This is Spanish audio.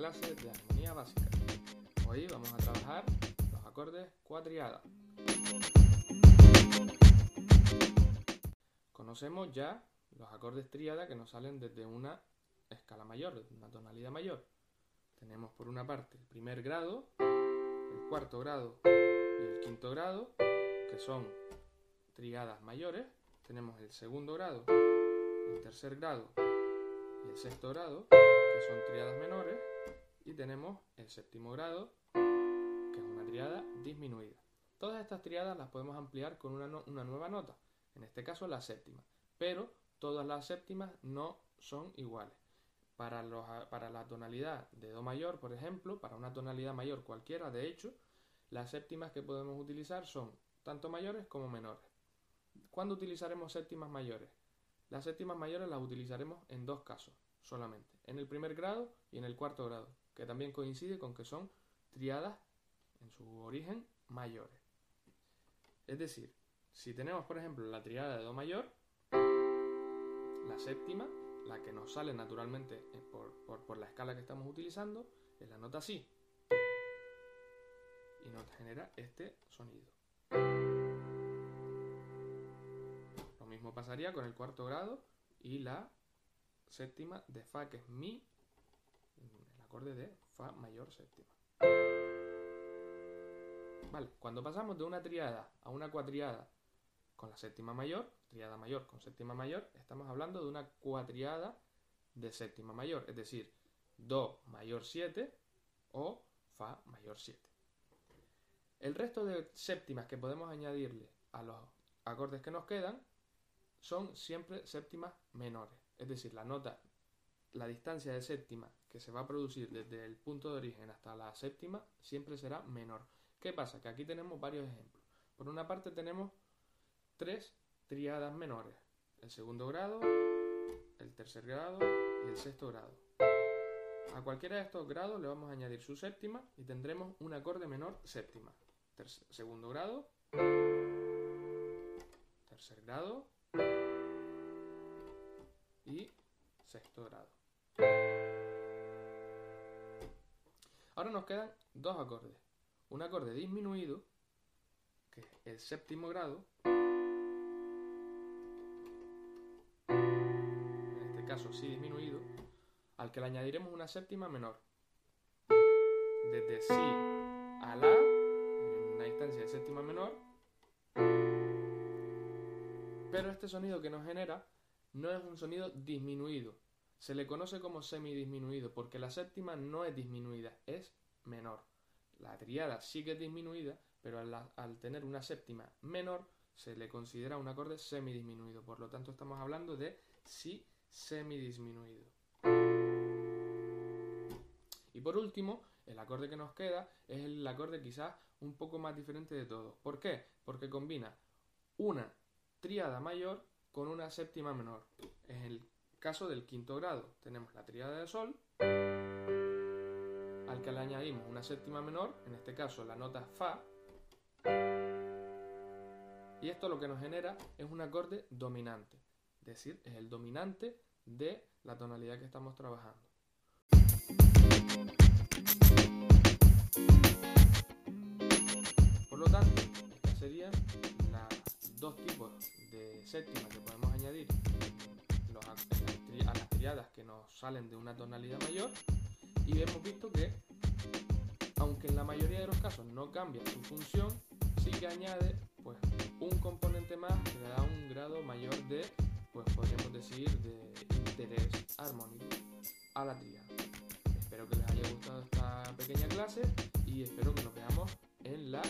clase de armonía básica. Hoy vamos a trabajar los acordes cuatriada. Conocemos ya los acordes tríada que nos salen desde una escala mayor, desde una tonalidad mayor. Tenemos por una parte el primer grado, el cuarto grado y el quinto grado, que son triadas mayores. Tenemos el segundo grado, el tercer grado y el sexto grado, que son triadas menores, y tenemos el séptimo grado, que es una triada disminuida. Todas estas triadas las podemos ampliar con una, una nueva nota, en este caso la séptima, pero todas las séptimas no son iguales. Para, los, para, la tonalidad de Do mayor, por ejemplo, para una tonalidad mayor cualquiera, de hecho, las séptimas que podemos utilizar son tanto mayores como menores. ¿Cuándo utilizaremos séptimas mayores? Las séptimas mayores las utilizaremos en dos casos solamente, en el primer grado y en el cuarto grado, que también coincide con que son triadas en su origen mayores. Es decir, si tenemos por ejemplo la triada de Do mayor, la séptima, la que nos sale naturalmente eh, por, por, por la escala que estamos utilizando, es la nota Si. Y nos genera este sonido. Pasaría con el cuarto grado y la séptima de Fa, que es Mi, el acorde de Fa mayor séptima. Vale, cuando pasamos de una triada a una cuatriada con la séptima mayor, triada mayor con séptima mayor, estamos hablando de una cuatriada de séptima mayor, es decir, Do mayor 7 o Fa mayor 7. El resto de séptimas que podemos añadirle a los acordes que nos quedan son siempre séptimas menores. Es decir, la nota, la distancia de séptima que se va a producir desde el punto de origen hasta la séptima siempre será menor. ¿Qué pasa? Que aquí tenemos varios ejemplos. Por una parte tenemos tres triadas menores. El segundo grado, el tercer grado y el sexto grado. A cualquiera de estos grados le vamos a añadir su séptima y tendremos un acorde menor séptima. segundo grado, tercer grado, y sexto grado. Ahora nos quedan dos acordes. Un acorde disminuido, que es el séptimo grado, en este caso sí disminuido, al que le añadiremos una séptima menor. Desde Si a La, en una distancia de séptima menor, pero este sonido que nos genera no es un sonido disminuido. Se le conoce como semidisminuido porque la séptima no es disminuida, es menor. La triada sí que es disminuida, pero al, tener una séptima menor se le considera un acorde semidisminuido. Por lo tanto, estamos hablando de si semidisminuido. Y por último, el acorde que nos queda es el acorde quizás un poco más diferente de todos. ¿Por qué? Porque combina una tríada mayor con una séptima menor. En el caso del quinto grado tenemos la tríada de sol, al que le añadimos una séptima menor, en este caso la nota Fa, y esto lo que nos genera es un acorde dominante, es decir, es el dominante de la tonalidad que estamos trabajando. Por lo tanto, esta sería dos tipos séptima que podemos añadir a las triadas que nos salen de una tonalidad mayor y hemos visto que aunque en la mayoría de los casos no cambia su función sí que añade pues un componente más que le da un grado mayor de pues podríamos decir de interés armónico a la triada. Espero que les haya gustado esta pequeña clase y espero que nos veamos en la